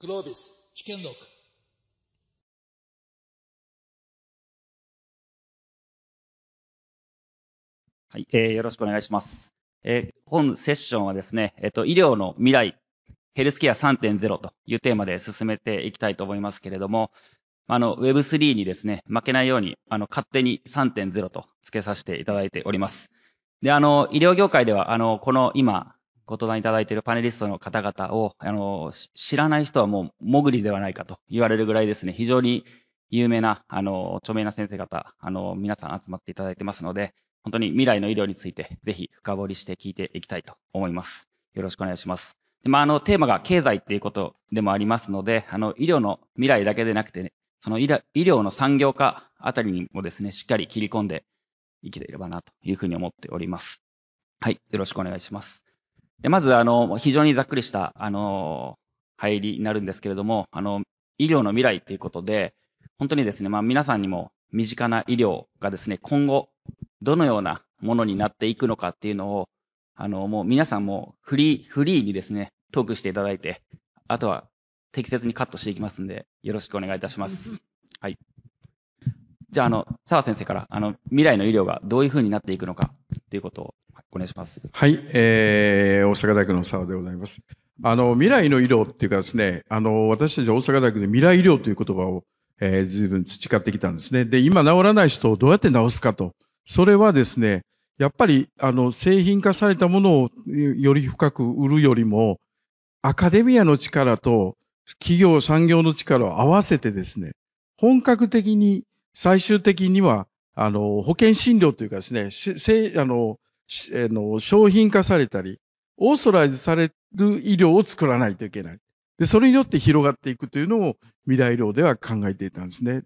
グロービス試験録はい、えーよろしくお願いします。えー本セッションはですね、えっ、と、医療の未来、ヘルスケア3.0というテーマで進めていきたいと思いますけれども、あの、Web3 にですね、負けないように、あの、勝手に3.0と付けさせていただいております。で、あの、医療業界では、あの、この今、ご登壇いただいているパネリストの方々を、あの、知らない人はもう、もぐりではないかと言われるぐらいですね、非常に有名な、あの、著名な先生方、あの、皆さん集まっていただいてますので、本当に未来の医療について、ぜひ深掘りして聞いていきたいと思います。よろしくお願いします。でまあ、あの、テーマが経済っていうことでもありますので、あの、医療の未来だけでなくてね、その医療医療の産業化あたりにもですね、しっかり切り込んでいければなというふうに思っております。はい。よろしくお願いします。で、まず、あの、非常にざっくりした、あの、入りになるんですけれども、あの、医療の未来っていうことで、本当にですね、まあ皆さんにも身近な医療がですね、今後、どのようなものになっていくのかっていうのを、あの、もう皆さんもフリー、フリーにですね、トークしていただいて、あとは適切にカットしていきますんで、よろしくお願いいたします。はい。じゃあ、あの、澤先生から、あの、未来の医療がどういうふうになっていくのかっていうことをお願いします。はい、えー、大阪大学の澤でございます。あの、未来の医療っていうかですね、あの、私たち大阪大学で未来医療という言葉を、えー、随分培ってきたんですね。で、今治らない人をどうやって治すかと。それはですね、やっぱり、あの、製品化されたものをより深く売るよりも、アカデミアの力と企業産業の力を合わせてですね、本格的に最終的には、あの、保険診療というかですね、しせあの、しあの商品化されたり、オーソライズされる医療を作らないといけない。で、それによって広がっていくというのを未来医療では考えていたんですね。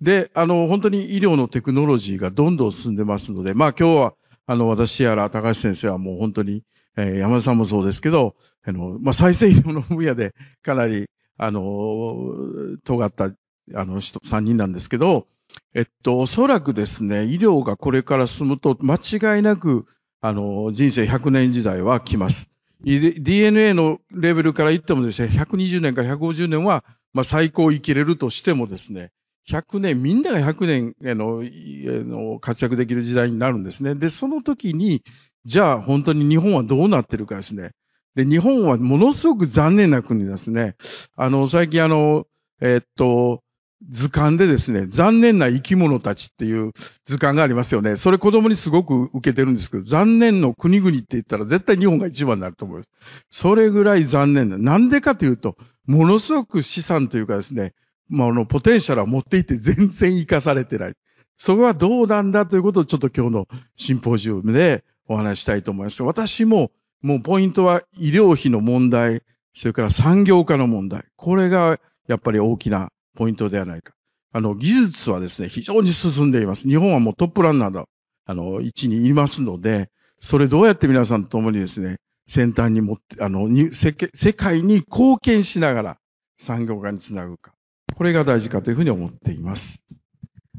で、あの、本当に医療のテクノロジーがどんどん進んでますので、まあ今日は、あの、私やら高橋先生はもう本当に、えー山田さんもそうですけど、あの、まあ再生医療の分野でかなり、あの、尖った、あの人、3人なんですけど、えっと、おそらくですね、医療がこれから進むと、間違いなく、あの、人生100年時代は来ます。DNA のレベルから言ってもですね、120年から150年は、まあ最高生きれるとしてもですね、100年、みんなが100年あのの活躍できる時代になるんですね。で、その時に、じゃあ本当に日本はどうなってるかですね。で、日本はものすごく残念な国ですね。あの、最近あの、えっと、図鑑でですね、残念な生き物たちっていう図鑑がありますよね。それ子供にすごく受けてるんですけど、残念の国々って言ったら絶対日本が一番になると思います。それぐらい残念な。なんでかというと、ものすごく資産というかですね、まあ、あの、ポテンシャルは持っていて全然活かされてない。それはどうなんだということをちょっと今日のシンポジウムでお話したいと思います。私も、もうポイントは医療費の問題、それから産業化の問題。これがやっぱり大きなポイントではないか。あの、技術はですね、非常に進んでいます。日本はもうトップランナーだ、あの、位置にいますので、それどうやって皆さんと共にですね、先端に持って、あの、世世界に貢献しながら産業化につなぐか。これが大事かというふうに思っています。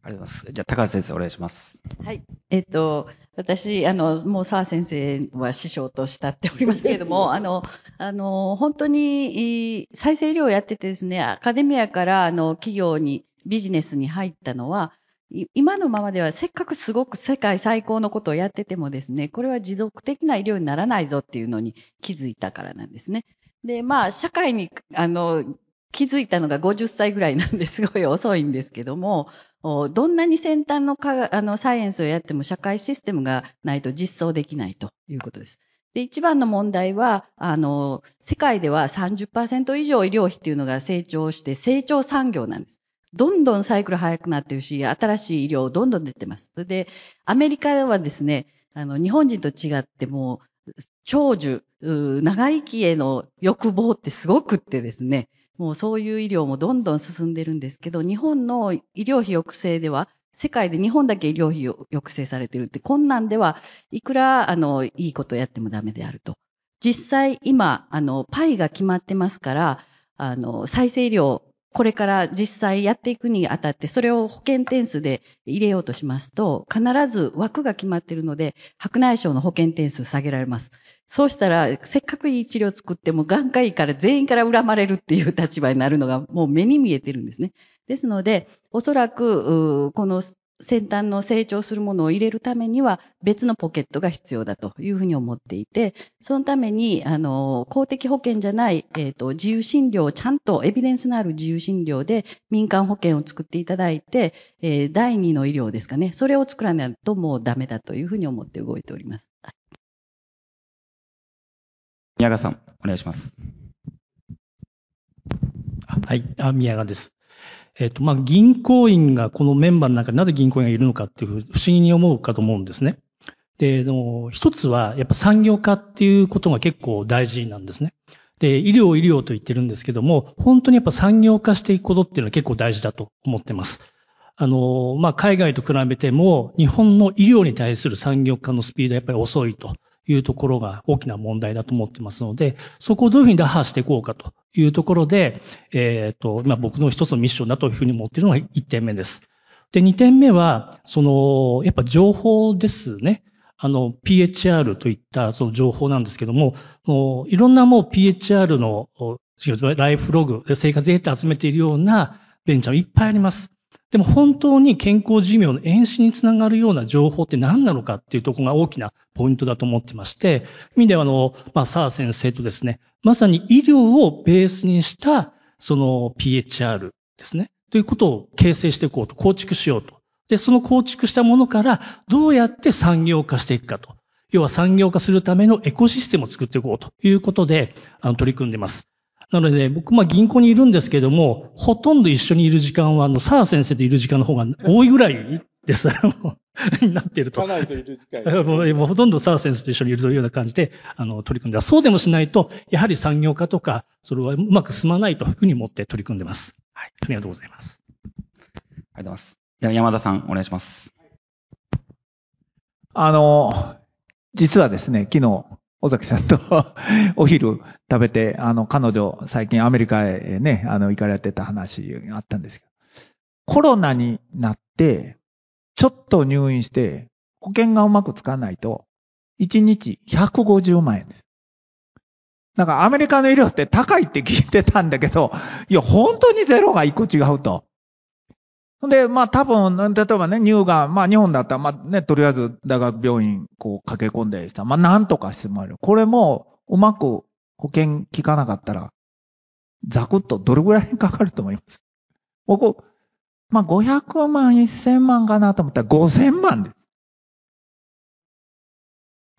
ありがとうございます。じゃあ、高橋先生お願いします。はい。えっと、私、あの、もう澤先生は師匠と慕っておりますけれども、あの、あの、本当に、再生医療をやっててですね、アカデミアから、あの、企業に、ビジネスに入ったのは、い今のままではせっかくすごく世界最高のことをやっててもですね、これは持続的な医療にならないぞっていうのに気づいたからなんですね。で、まあ、社会に、あの、気づいたのが50歳ぐらいなんですごい遅いんですけども、どんなに先端のかあのサイエンスをやっても社会システムがないと実装できないということです。で、一番の問題は、あの、世界では30%以上医療費っていうのが成長して成長産業なんです。どんどんサイクル早くなってるし、新しい医療どんどん出てます。それで、アメリカはですね、あの、日本人と違ってもう、長寿、長生きへの欲望ってすごくってですね、もうそういう医療もどんどん進んでるんですけど、日本の医療費抑制では、世界で日本だけ医療費を抑制されてるって、こんなんではいくら、あの、いいことをやってもダメであると。実際、今、あの、パイが決まってますから、あの、再生医療、これから実際やっていくにあたって、それを保険点数で入れようとしますと、必ず枠が決まっているので、白内障の保険点数下げられます。そうしたら、せっかくいい治療を作っても、眼科医から全員から恨まれるっていう立場になるのがもう目に見えてるんですね。ですので、おそらく、この先端の成長するものを入れるためには別のポケットが必要だというふうに思っていて、そのために、あの、公的保険じゃない、えっ、ー、と、自由診療をちゃんとエビデンスのある自由診療で民間保険を作っていただいて、えー、第二の医療ですかね。それを作らないともうダメだというふうに思って動いております。宮川さん、お願いします。はい、あ宮川です。えっ、と、まあ、銀行員がこのメンバーの中になぜ銀行員がいるのかっていう不思議に思うかと思うんですね。で、の一つはやっぱ産業化っていうことが結構大事なんですね。で、医療医療と言ってるんですけども、本当にやっぱ産業化していくことっていうのは結構大事だと思ってます。あの、まあ、海外と比べても、日本の医療に対する産業化のスピードはやっぱり遅いというところが大きな問題だと思ってますので、そこをどういうふうに打破していこうかというところで、えっ、ー、と、まあ、僕の一つのミッションだというふうに思っているのが1点目です。で、2点目は、その、やっぱ情報ですね。あの、PHR といったその情報なんですけども、もういろんなもう PHR のライフログ、生活データ集めているようなベンチャーいっぱいあります。でも本当に健康寿命の延伸につながるような情報って何なのかっていうところが大きなポイントだと思ってまして、意味ではあの、まあ、サー先生とですね、まさに医療をベースにしたその PHR ですね、ということを形成していこうと、構築しようと。で、その構築したものからどうやって産業化していくかと。要は産業化するためのエコシステムを作っていこうということで、あの、取り組んでます。なので、僕、まあ銀行にいるんですけども、ほとんど一緒にいる時間は、あの、サー先生といる時間の方が多いぐらいです。になっていると。かなりといる時間。もうほとんどサー先生と一緒にいるというような感じで、あの、取り組んでます。そうでもしないと、やはり産業化とか、それはうまく進まないというふうに思って取り組んでます。はい。ありがとうございます。ありがとうございます。では、山田さん、お願いします。あの、実はですね、昨日、尾崎さんと お昼食べて、あの、彼女、最近アメリカへね、あの、行かれてた話があったんですけど、コロナになって、ちょっと入院して、保険がうまくつかないと、1日150万円です。なんかアメリカの医療って高いって聞いてたんだけど、いや、本当にゼロが一個違うと。で、まあ多分、例えばね、乳がん、まあ日本だったら、まあね、とりあえず大学病院、こう駆け込んでした。まあなんとかしてもらえる。これも、うまく保険効かなかったら、ザクッとどれぐらいかかると思います？僕、まあ500万、1000万かなと思ったら5000万です。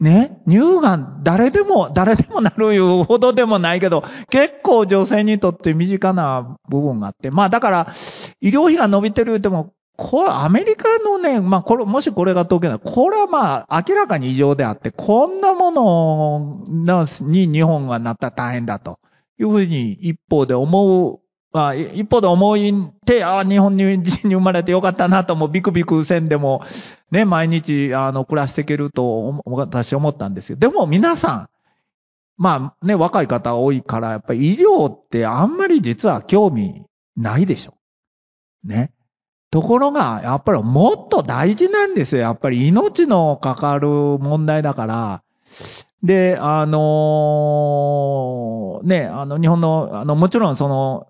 ね、乳がん、誰でも、誰でもなるいうほどでもないけど、結構女性にとって身近な部分があって、まあだから、医療費が伸びてる言っても、これ、アメリカのね、まあこれ、もしこれが統計なら、これはまあ明らかに異常であって、こんなものに日本がなったら大変だというふうに一方で思うまあ、一方で思いて、ああ、日本人に生まれてよかったなとも、ビクビクせんでも、ね、毎日、あの、暮らしていけると、私思ったんですよ。でも皆さん、まあね、若い方多いから、やっぱり医療ってあんまり実は興味ないでしょ。ね。ところが、やっぱりもっと大事なんですよ。やっぱり命のかかる問題だから、で、あのー、ね、あの、日本の、あの、もちろんその、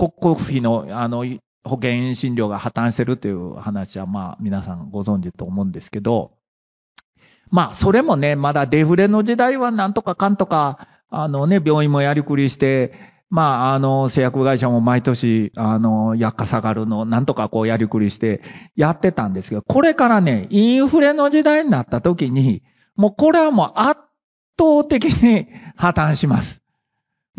国庫費の、あの、保険診療が破綻してるという話は、まあ、皆さんご存知と思うんですけど、まあ、それもね、まだデフレの時代はなんとかかんとか、あのね、病院もやりくりして、まあ、あの、製薬会社も毎年、あの、薬価下がるの、なんとかこうやりくりしてやってたんですけど、これからね、インフレの時代になった時に、もうこれはもう圧倒的に破綻します。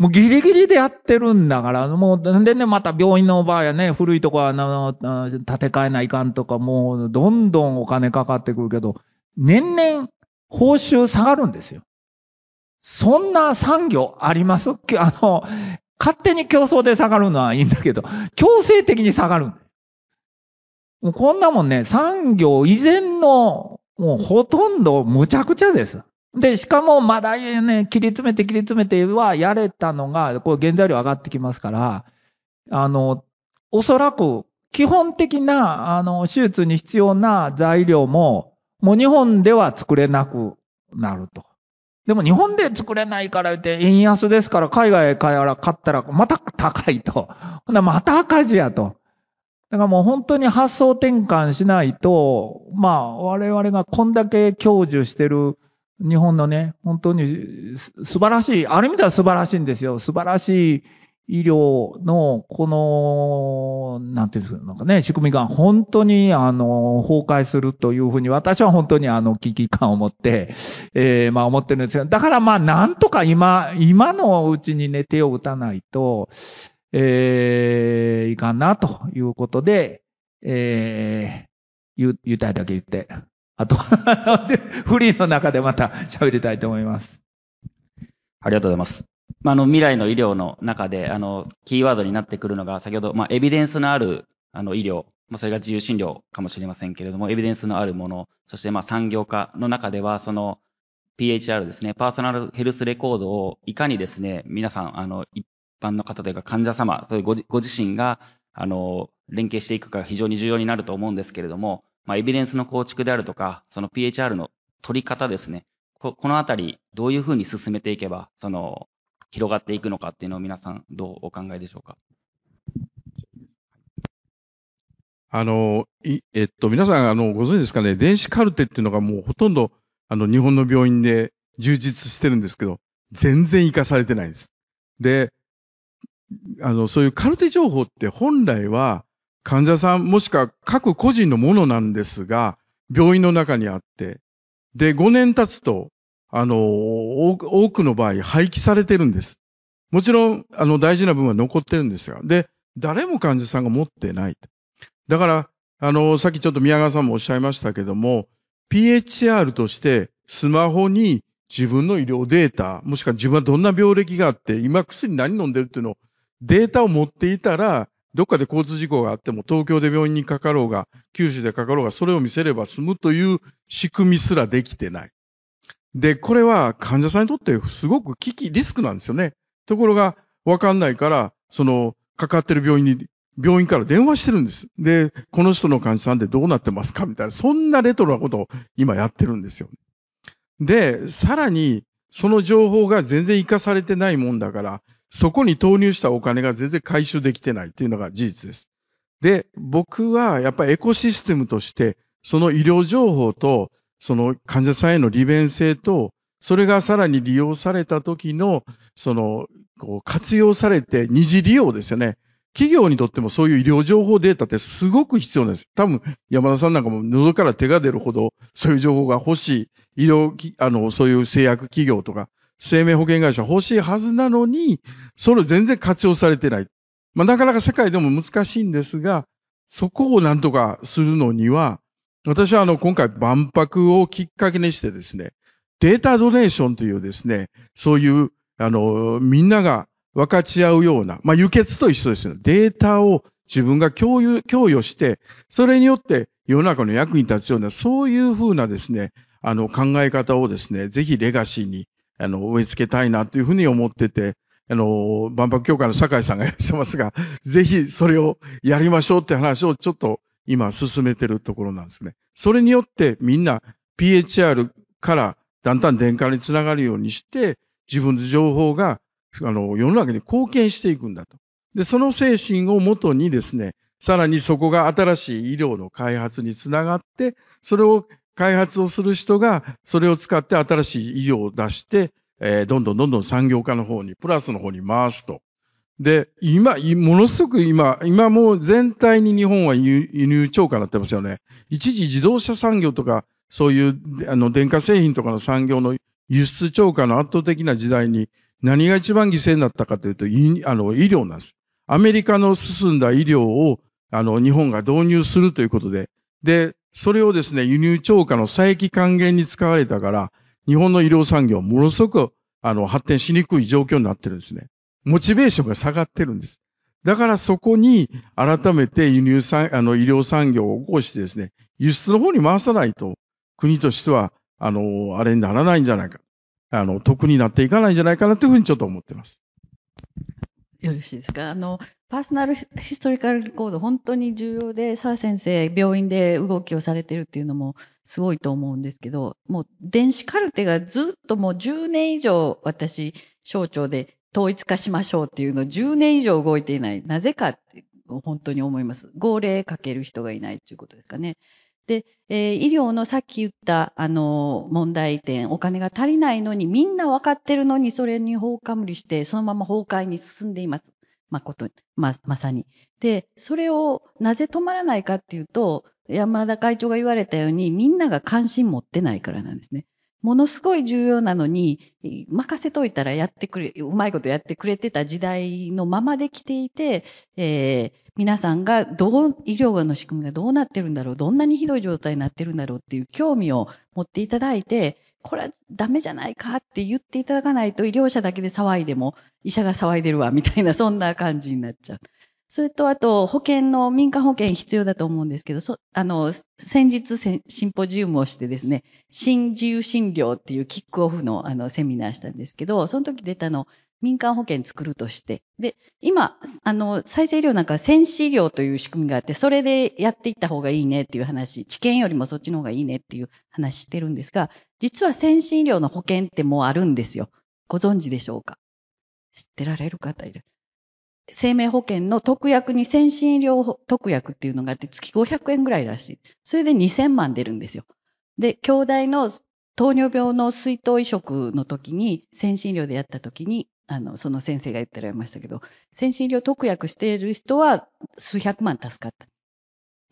もうギリギリでやってるんだから、もう、でね、また病院の場合はね、古いとこは、あの、建て替えないかんとか、もう、どんどんお金かかってくるけど、年々、報酬下がるんですよ。そんな産業ありますあの、勝手に競争で下がるのはいいんだけど、強制的に下がる。もうこんなもんね、産業以前の、もうほとんど無茶苦茶です。で、しかもまだね、切り詰めて切り詰めてはやれたのが、これ原材料上がってきますから、あの、おそらく基本的な、あの、手術に必要な材料も、もう日本では作れなくなると。でも日本で作れないから言って、円安ですから海外から買ったらまた高いと。ほんなまた赤字やと。だからもう本当に発想転換しないと、まあ我々がこんだけ享受してる日本のね、本当に素晴らしい、ある意味では素晴らしいんですよ。素晴らしい医療の、この、なんていうのかね、仕組みが本当に、あの、崩壊するというふうに、私は本当にあの、危機感を持って、えー、まあ思ってるんですよ。だからまあ、なんとか今、今のうちにね、手を打たないと、えー、いかんな、ということで、えー、言、言いたいだけ言って、あと、フリーの中でまた喋りたいと思います。ありがとうございます。まあ、あの、未来の医療の中で、あの、キーワードになってくるのが、先ほど、まあ、エビデンスのある、あの、医療、まあ、それが自由診療かもしれませんけれども、エビデンスのあるもの、そして、まあ、産業化の中では、その、PHR ですね、パーソナルヘルスレコードをいかにですね、皆さん、あの、一般の方というか患者様、そういうごご自身が、あの、連携していくかが非常に重要になると思うんですけれども、まあ、エビデンスの構築であるとか、その PHR の取り方ですね。ここのあたり、どういうふうに進めていけば、その、広がっていくのかっていうのを皆さん、どうお考えでしょうか？あの、い、えっと、皆さん、あの、ご存知ですかね、電子カルテっていうのがもうほとんど、あの、日本の病院で充実してるんですけど、全然活かされてないんです。で、あの、そういうカルテ情報って本来は患者さんもしくは各個人のものなんですが、病院の中にあって、で、5年経つと、あの、多くの場合廃棄されてるんです。もちろん、あの、大事な部分は残ってるんですよ。で、誰も患者さんが持ってない。だから、あの、さっきちょっと宮川さんもおっしゃいましたけども、PHR としてスマホに自分の医療データ、もしくは自分はどんな病歴があって、今薬何飲んでるっていうのをデータを持っていたら、どっかで交通事故があっても、東京で病院にかかろうが、九州でかかろうが、それを見せれば済むという仕組みすらできてない。で、これは患者さんにとってすごく危機、リスクなんですよね。ところが、わかんないから、その、かかってる病院に、病院から電話してるんです。で、この人の患者さんでどうなってますか？みたいな、そんなレトロなことを今やってるんですよ。で、さらに、その情報が全然活かされてないもんだから、そこに投入したお金が全然回収できてないっていうのが事実です。で、僕はやっぱりエコシステムとして、その医療情報と、その患者さんへの利便性と、それがさらに利用された時の、その、こう活用されて二次利用ですよね。企業にとってもそういう医療情報データってすごく必要なんです。多分、山田さんなんかも喉から手が出るほど、そういう情報が欲しい、医療、あの、そういう製薬企業とか、生命保険会社欲しいはずなのに、それ全然活用されてない。まあ、なかなか世界でも難しいんですが、そこをなんとかするのには、私はあの、今回万博をきっかけにしてですね、データドネーションというですね、そういう、あの、みんなが分かち合うような、まあ、輸血と一緒ですよ。データを自分が共有、共有して、それによって世の中の役に立つような、そういうふうなですね、あの、考え方をですね、ぜひレガシーに、あの、植え付けたいなというふうに思ってて、あの、万博協会の酒井さんがいらっしゃいますが、ぜひそれをやりましょうって話をちょっと今進めてるところなんですね。それによってみんな PHR からだんだん電化につながるようにして、自分の情報が、あの、世の中に貢献していくんだと。で、その精神をもとにですね、さらにそこが新しい医療の開発につながって、それを開発をする人が、それを使って新しい医療を出して、えー、どんどんどんどん産業化の方に、プラスの方に回すと。で、今、ものすごく今、今もう全体に日本は輸入超過になってますよね。一時自動車産業とか、そういう、あの、電化製品とかの産業の輸出超過の圧倒的な時代に、何が一番犠牲になったかというと、あの、医療なんです。アメリカの進んだ医療を、あの、日本が導入するということで、で、それをですね、輸入超過の佐伯還元に使われたから、日本の医療産業はものすごく、あの、発展しにくい状況になってるんですね。モチベーションが下がってるんです。だからそこに改めて輸入産、あの、医療産業を起こしてですね、輸出の方に回さないと、国としては、あの、あれにならないんじゃないか。あの、得になっていかないんじゃないかなというふうにちょっと思ってます。よろしいですか？あの、パーソナルヒストリカルレコード本当に重要で、澤先生、病院で動きをされてるっていうのもすごいと思うんですけど、もう電子カルテがずっともう10年以上私、省庁で統一化しましょうっていうのを10年以上動いていない。なぜかって本当に思います。号令かける人がいないということですかね。で、えー、医療のさっき言った、あの、問題点、お金が足りないのに、みんな分かってるのに、それに放火無理して、そのまま崩壊に進んでいます。まこと、ま、まさに。で、それをなぜ止まらないかっていうと、山田会長が言われたように、みんなが関心持ってないからなんですね。ものすごい重要なのに、任せといたらやってくれ、うまいことやってくれてた時代のままできていて、えー、皆さんがどう、医療の仕組みがどうなってるんだろう、どんなにひどい状態になってるんだろうっていう興味を持っていただいて、これはダメじゃないかって言っていただかないと医療者だけで騒いでも医者が騒いでるわみたいなそんな感じになっちゃう。それと、あと、保険の、民間保険必要だと思うんですけど、そあの、先日シンポジウムをしてですね、新自由診療っていうキックオフのあのセミナーしたんですけど、その時出たの、民間保険作るとして。で、今、あの、再生医療なんか先死医療という仕組みがあって、それでやっていった方がいいねっていう話、治験よりもそっちの方がいいねっていう話してるんですが、実は先進医療の保険ってもうあるんですよ。ご存知でしょうか？知ってられる方いる。生命保険の特約に先進医療特約っていうのがあって月500円ぐらいらしい。それで2000万出るんですよ。で、兄弟の糖尿病の水筒移植の時に、先進医療でやった時に、あの、その先生が言ってられましたけど、先進医療特約している人は数百万助かった。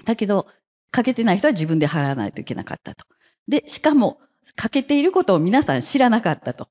だけど、かけてない人は自分で払わないといけなかったと。で、しかも、かけていることを皆さん知らなかったと。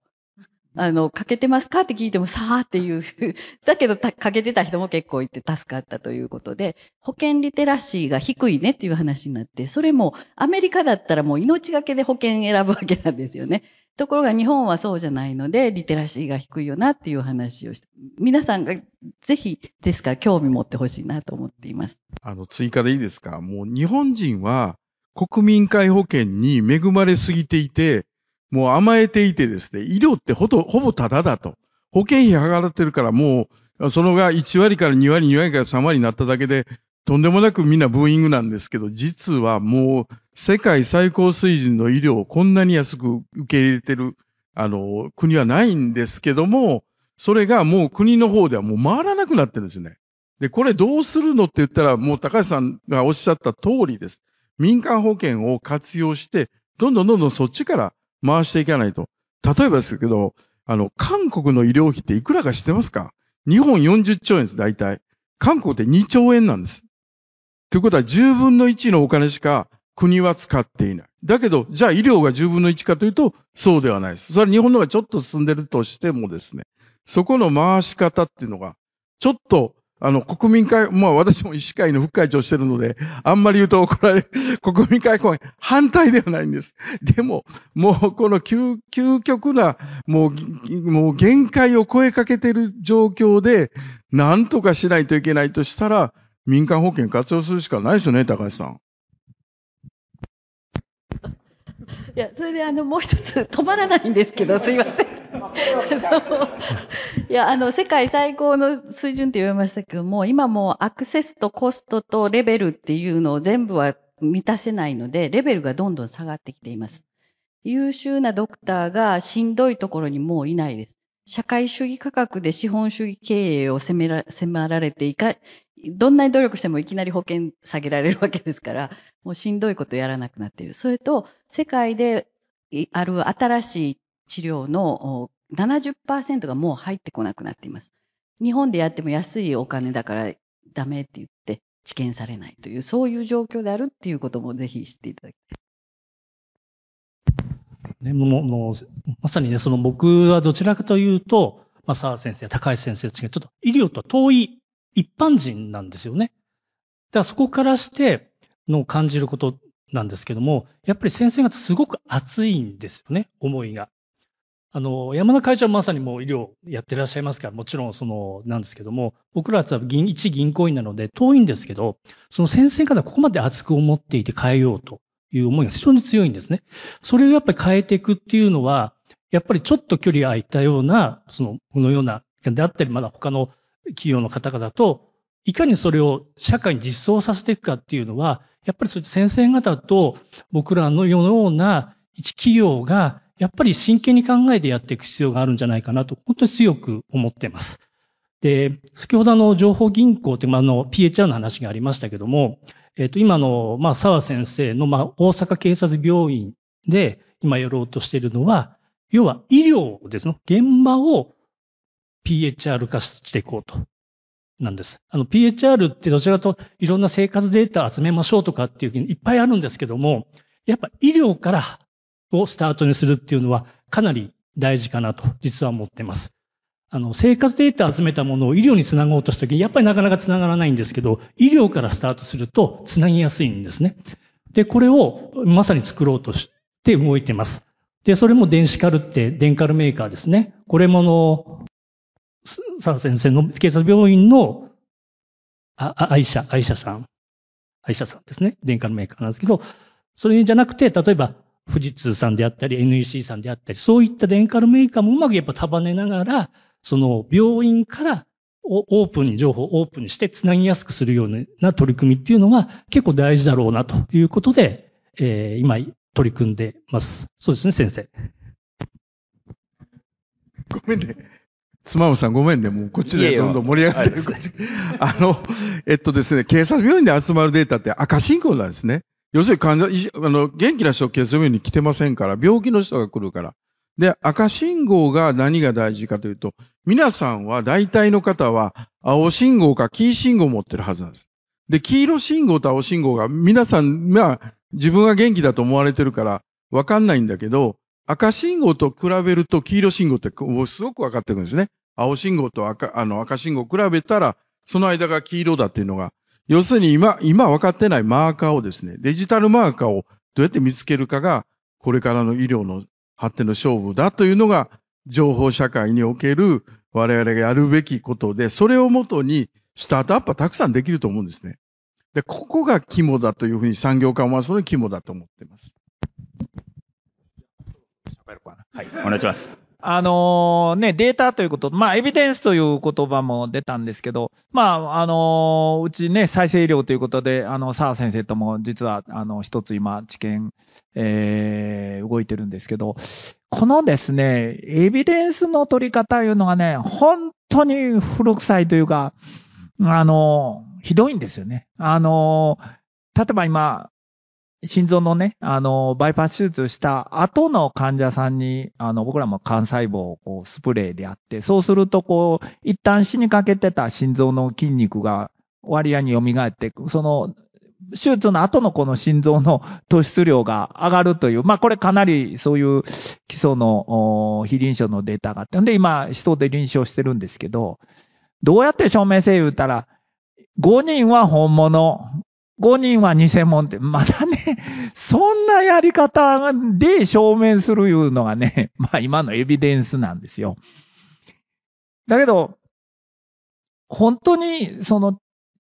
あの、かけてますかって聞いてもさーっていう。だけど、かけてた人も結構いて助かったということで、保険リテラシーが低いねっていう話になって、それもアメリカだったらもう命がけで保険選ぶわけなんですよね。ところが日本はそうじゃないので、リテラシーが低いよなっていう話をして、皆さんがぜひですから興味持ってほしいなと思っています。あの、追加でいいですか？もう日本人は国民皆保険に恵まれすぎていて、もう甘えていてですね、医療ってほと、ほぼタダだと。保険費払ってるからもう、そのが1割から2割、2割から3割になっただけで、とんでもなくみんなブーイングなんですけど、実はもう世界最高水準の医療をこんなに安く受け入れてる、あの、国はないんですけども、それがもう国の方ではもう回らなくなってるんですね。で、これどうするのって言ったら、もう高橋さんがおっしゃった通りです。民間保険を活用して、どんどんどんどんそっちから回していかないと。例えばですけど、あの、韓国の医療費っていくらか知ってますか？日本40兆円です、大体。韓国って2兆円なんです。ということは10分の1のお金しか国は使っていない。だけど、じゃあ医療が10分の1かというと、そうではないです。それは日本の方がちょっと進んでるとしてもですね、そこの回し方っていうのが、ちょっとあの、国民会、まあ私も医師会の副会長してるので、あんまり言うと怒られる、国民会公演、反対ではないんです。でも、もうこの究究極な、もう、もう限界を超えかけてる状況で、なんとかしないといけないとしたら、民間保険活用するしかないですよね、高橋さん。いや、それであの、もう一つ止まらないんですけど、すいません。いや、あの、世界最高の水準って言われましたけども、今もうアクセスとコストとレベルっていうのを全部は満たせないので、レベルがどんどん下がってきています。優秀なドクターがしんどいところにもういないです。社会主義価格で資本主義経営を迫ら迫られていか、どんなに努力してもいきなり保険下げられるわけですから、もうしんどいことやらなくなっている。それと、世界である新しい治療の70%がもう入ってこなくなっています。日本でやっても安いお金だからダメって言って治験されないという、そういう状況であるっていうこともぜひ知っていただきたい。ね、もう、もうまさにね、その僕はどちらかというと、まあ、沢先生、高橋先生と違う、ちょっと医療とは遠い一般人なんですよね。だからそこからしての感じることなんですけども、やっぱり先生方すごく熱いんですよね、思いが。あの、山田会長はまさにもう医療やってらっしゃいますから、もちろんその、なんですけども、僕らは銀、一銀行員なので遠いんですけど、その先生方ここまで熱く思っていて変えようという思いが非常に強いんですね。それをやっぱり変えていくっていうのは、やっぱりちょっと距離空いたような、その、このような、であったり、まだ他の企業の方々と、いかにそれを社会に実装させていくかっていうのは、やっぱりそういった先生方と僕らのような一企業が、やっぱり真剣に考えてやっていく必要があるんじゃないかなと、本当に強く思っています。で、先ほどあの、情報銀行って、まあ、あの、PHR の話がありましたけども、えっ、と、今の、まあ、沢先生の、まあ、大阪警察病院で今やろうとしているのは、要は医療ですね。現場を PHR 化していこうと。なんです。あの、PHR ってどちらかといろんな生活データ集めましょうとかっていういっぱいあるんですけども、やっぱ医療からをスタートにするっていうのはかなり大事かなと実は思ってます。あの、生活データ集めたものを医療につなごうとした時に、やっぱりなかなかつながらないんですけど、医療からスタートするとつなぎやすいんですね。で、これをまさに作ろうとして動いてます。で、それも電子カルって電カルメーカーですね。これもの、佐先生の警察病院の、あ、あ愛車、愛車さん。愛車さんですね。電化のメーカーなんですけど、それじゃなくて、例えば、富士通さんであったり、NEC さんであったり、そういった電化のメーカーもうまくやっぱ束ねながら、その病院からオープンに、情報をオープンにして繋ぎやすくするような取り組みっていうのが結構大事だろうなということで、えー、今取り組んでます。そうですね、先生。ごめんね。妻夫さんごめんね。もうこっちでどんどん盛り上がってる。あの、えっとですね、警察病院で集まるデータって赤信号なんですね。要するに患者、あの、元気な人警察病院に来てませんから、病気の人が来るから。で、赤信号が何が大事かというと、皆さんは大体の方は青信号か黄信号を持ってるはずなんです。で、黄色信号と青信号が皆さん、まあ、自分が元気だと思われてるからわかんないんだけど、赤信号と比べると黄色信号ってすごくわかってくるんですね。青信号と赤、あの赤信号を比べたら、その間が黄色だっていうのが、要するに今、今分かってないマーカーをですね、デジタルマーカーをどうやって見つけるかが、これからの医療の発展の勝負だというのが、情報社会における我々がやるべきことで、それをもとにスタートアップはたくさんできると思うんですね。で、ここが肝だというふうに産業化を回すのに肝だと思っています。はい、お願いします。あのね、データということ、まあ、エビデンスという言葉も出たんですけど、まあ、あのうちね、再生医療ということで、あの、澤先生とも実は、あの、一つ今、知見、えー、動いてるんですけど、このですね、エビデンスの取り方いうのがね、本当に古臭いというか、あの、ひどいんですよね。あの、例えば今、心臓のね、あの、バイパス手術した後の患者さんに、あの、僕らも幹細胞をこうスプレーでやって、そうするとこう、一旦死にかけてた心臓の筋肉が割合に蘇って、その、手術の後のこの心臓の突出量が上がるという、まあこれかなりそういう基礎の非臨床のデータがあって、んで今人で臨床してるんですけど、どうやって証明性言うたら、5人は本物、5人は偽物って、まだね、そんなやり方で証明するいうのがね、まあ今のエビデンスなんですよ。だけど、本当にその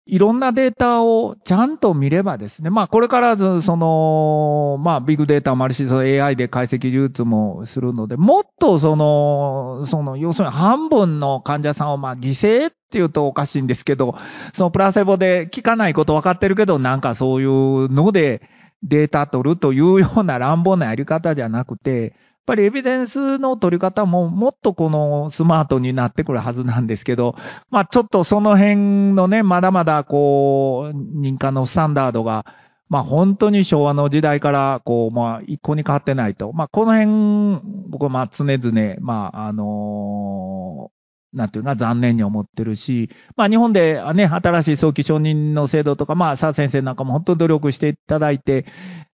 いろんなデータをちゃんと見ればですね、まあこれからその、まあビッグデータもあるし、その AI で解析技術もするので、もっとその、その、要するに半分の患者さんをまあ犠牲って言うとおかしいんですけど、そのプラセボで効かないこと分かってるけど、なんかそういうのでデータ取るというような乱暴なやり方じゃなくて、っぱりエビデンスの取り方ももっとこのスマートになってくるはずなんですけど、まあちょっとその辺のね、まだまだこう、認可のスタンダードが、まあ本当に昭和の時代からこう、まあ一向に変わってないと。まあこの辺、僕はまあ常々、まああのなんていうか残念に思ってるし、まあ日本でね、新しい早期承認の制度とか、まあ、佐先生なんかも本当に努力していただいて、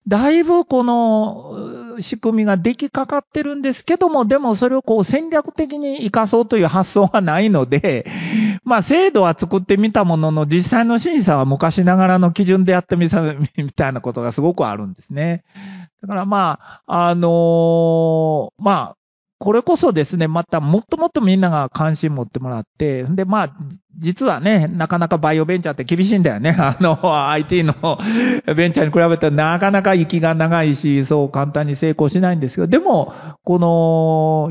だいぶこの仕組みが出来かかってるんですけども、でもそれをこう戦略的に活かそうという発想がないので、まあ制度は作ってみたものの、実際の審査は昔ながらの基準でやってみたみたいなことがすごくあるんですね。だからまあ、あのー、まあ、これこそですね、またもっともっとみんなが関心持ってもらって、で、まあ、実はね、なかなかバイオベンチャーって厳しいんだよね。あの、IT のベンチャーに比べてなかなか息が長いし、そう簡単に成功しないんですけど、でも、こ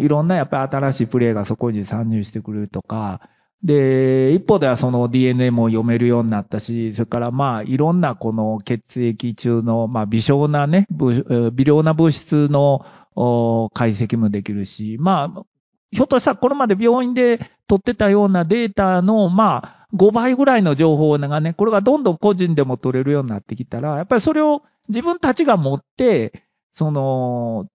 の、いろんなやっぱり新しいプレイがそこに参入してくれるとか、で、一方ではその DNA も読めるようになったし、それからまあいろんなこの血液中のまあ微小なね、微量な物質の解析もできるし、まあ、ひょっとしたらこれまで病院で取ってたようなデータのまあ5倍ぐらいの情報がね、これがどんどん個人でも取れるようになってきたら、やっぱりそれを自分たちが持って、その、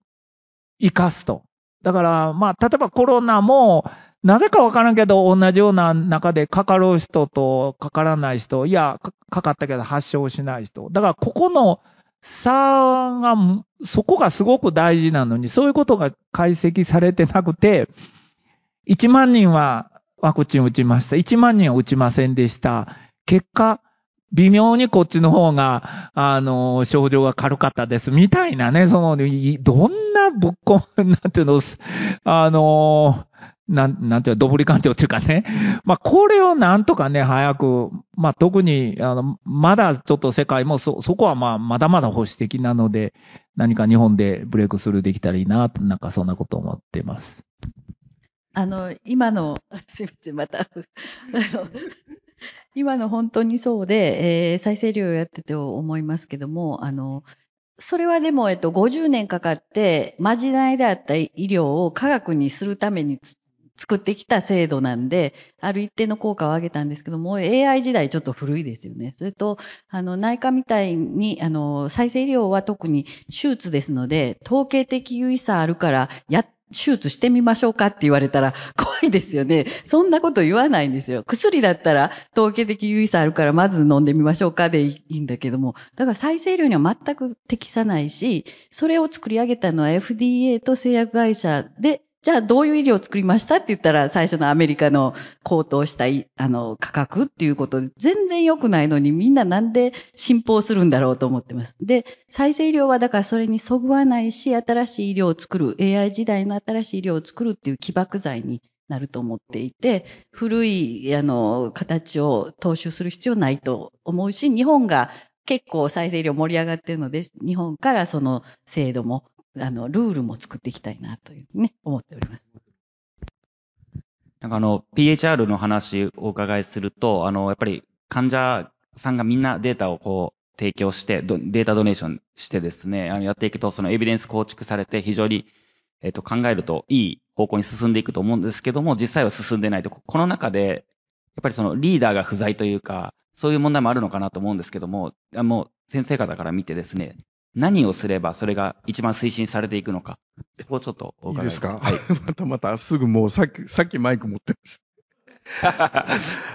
生かすと。だから、まあ、例えばコロナも、なぜかわからんけど、同じような中でかかる人とかからない人、いや、かかったけど発症しない人。だから、ここの差が、そこがすごく大事なのに、そういうことが解析されてなくて、1万人はワクチン打ちました。1万人は打ちませんでした。結果、微妙にこっちの方が、あの、症状が軽かったです。みたいなね、その、どんなぶっこ、なんていうの、あの、なん、なんていうの、ドブリ鑑定っていうかね。まあ、これをなんとかね、早く、まあ、特に、あの、まだちょっと世界もそ、そこはまあ、まだまだ保守的なので、何か日本でブレイクスルーできたらいいな、なんかそんなこと思ってます。あの、今の、すいません、また、あの、今の本当にそうで、えー、再生医療をやってて思いますけども、あの、それはでも、えっと、50年かかって、まじないであった医療を科学にするために作ってきた制度なんで、ある一定の効果を上げたんですけども、AI 時代ちょっと古いですよね。それと、あの、内科みたいに、あの、再生医療は特に手術ですので、統計的優位差あるから、や手術してみましょうかって言われたら怖いですよね。そんなこと言わないんですよ。薬だったら統計的優位差あるからまず飲んでみましょうかでいいんだけども、だから再生医療には全く適さないし、それを作り上げたのは FDA と製薬会社でじゃあどういう医療を作りましたって言ったら最初のアメリカの高騰したいあの価格っていうことで全然良くないのにみんななんで信奉するんだろうと思ってます。で、再生医療はだからそれにそぐわないし新しい医療を作る AI 時代の新しい医療を作るっていう起爆剤になると思っていて、古いあの形を踏襲する必要ないと思うし、日本が結構再生医療盛り上がってるので、日本からその制度もあの、ルールも作っていきたいなというね、思っております。なんかあの、PHR の話をお伺いすると、あの、やっぱり患者さんがみんなデータをこう、提供して、データドネーションしてですね、あの、やっていくと、そのエビデンス構築されて非常に、えっと、考えるといい方向に進んでいくと思うんですけども、実際は進んでないと、この中で、やっぱりそのリーダーが不在というか、そういう問題もあるのかなと思うんですけども、あもう先生方から見てですね、何をすればそれが一番推進されていくのか。そこをちょっとお伺いいいですか？はい。またまたすぐもうさっき、さっきマイク持って まし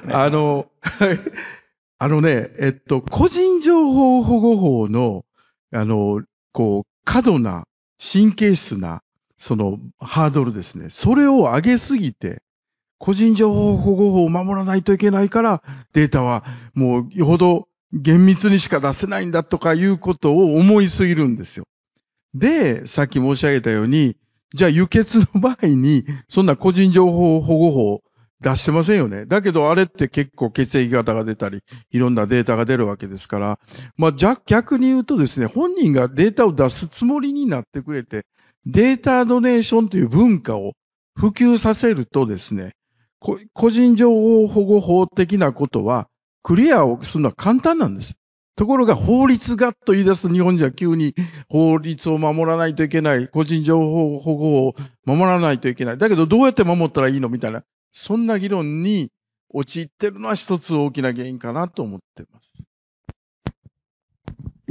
た。あの、あのね、えっと、個人情報保護法の、あの、こう、過度な、神経質な、その、ハードルですね。それを上げすぎて、個人情報保護法を守らないといけないから、データはもうよほど厳密にしか出せないんだとかいうことを思いすぎるんですよ。で、さっき申し上げたように、じゃあ輸血の場合に、そんな個人情報保護法出してませんよね。だけどあれって結構血液型が出たり、いろんなデータが出るわけですから、まあ、逆に言うとですね、本人がデータを出すつもりになってくれて、データドネーションという文化を普及させるとですね、個人情報保護法的なことはクリアをするのは簡単なんです。ところが法律がと言い出すと日本じゃ急に法律を守らないといけない、個人情報保護を守らないといけない。だけどどうやって守ったらいいのみたいな、そんな議論に陥ってるのは一つ大きな原因かなと思ってます。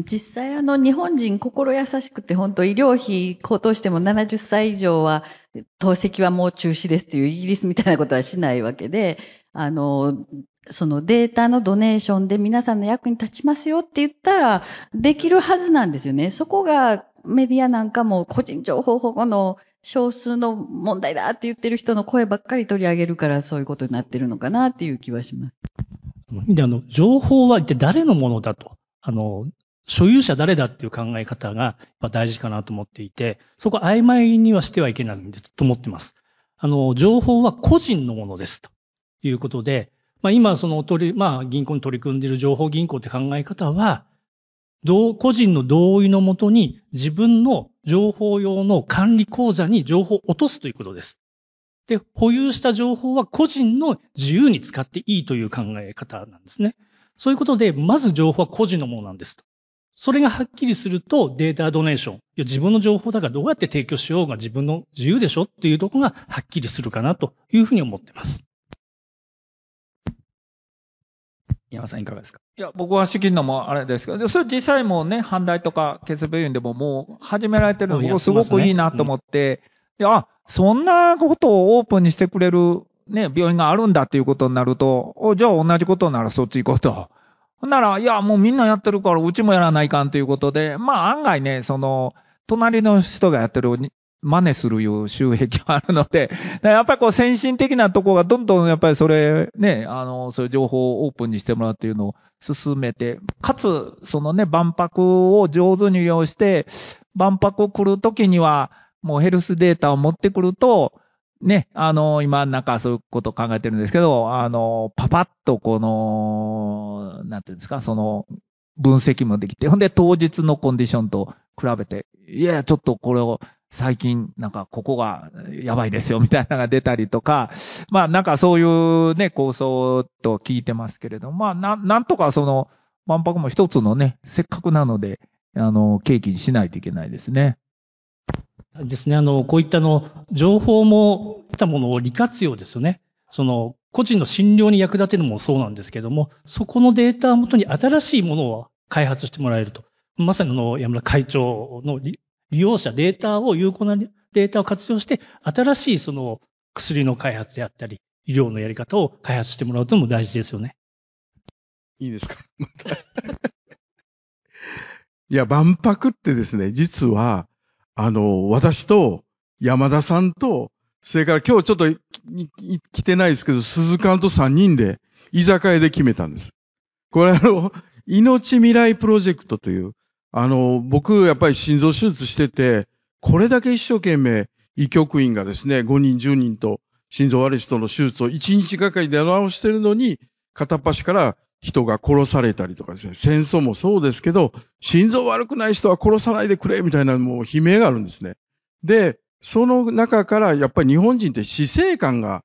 実際あの日本人心優しくて本当医療費高騰しても70歳以上は透析はもう中止ですっていうイギリスみたいなことはしないわけで、あの、そのデータのドネーションで皆さんの役に立ちますよって言ったらできるはずなんですよね。そこがメディアなんかも個人情報保護の少数の問題だって言ってる人の声ばっかり取り上げるからそういうことになってるのかなっていう気はします。で、あの、情報は一体誰のものだと。あの、所有者誰だっていう考え方が大事かなと思っていて、そこ曖昧にはしてはいけないんですと思ってます。あの、情報は個人のものですということで、まあ、今、その取り、まあ、銀行に取り組んでいる情報銀行って考え方は、同個人の同意のもとに自分の情報用の管理口座に情報を落とすということです。で、保有した情報は個人の自由に使っていいという考え方なんですね。そういうことで、まず情報は個人のものなんですと。それがはっきりするとデータドネーション。いや自分の情報だからどうやって提供しようが自分の自由でしょっていうところがはっきりするかなというふうに思っています。山さんいかがですか？いや、僕は資金のもあれですけど、それ実際もね、阪大とかケスベユンでももう始められてるの、僕すごくいいなと思って、いや、そんなことをオープンにしてくれるね、病院があるんだっていうことになると、じゃあ同じことならそっち行こうと。ほんなら、いや、もうみんなやってるから、うちもやらないかんということで、まあ案外ね、その、隣の人がやってる真似するいう収益があるので、やっぱりこう先進的なところがどんどんやっぱりそれね、あの、そういう情報をオープンにしてもらうっていうのを進めて、かつ、そのね、万博を上手に利用して、万博来るときには、もうヘルスデータを持ってくると、ね、あの、今なんかそういうこと考えてるんですけど、あの、パパッとこの、なんていうんですか、その、分析もできて、ほんで当日のコンディションと比べて、いや、ちょっとこれを最近なんかここがやばいですよみたいなのが出たりとか、まあなんかそういうね、構想と聞いてますけれども、まあななんとかその万博も一つのね、せっかくなので、あの、契機にしないといけないですね。ですね。あの、こういったの、情報も、いたものを利活用ですよね。その、個人の診療に役立てるのもそうなんですけども、そこのデータをもとに新しいものを開発してもらえると。まさにあの山村会長の利用者、データを有効なデータを活用して、新しいその薬の開発であったり、医療のやり方を開発してもらうとのも大事ですよね。いいですか？いや、万博ってですね、実は、あの、私と山田さんと、それから今日ちょっと来てないですけど、鈴鹿と3人で居酒屋で決めたんです。これあの、命未来プロジェクトという、あの、僕やっぱり心臓手術してて、これだけ一生懸命医局員がですね、5人10人と心臓悪い人の手術を1日がかりで直してるのに、片っ端から人が殺されたりとかですね、戦争もそうですけど、心臓悪くない人は殺さないでくれみたいなもう悲鳴があるんですね。で、その中からやっぱり日本人って死生観が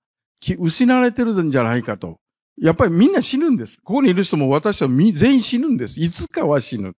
失われてるんじゃないかと。やっぱりみんな死ぬんです。ここにいる人も私は全員死ぬんです。いつかは死ぬ。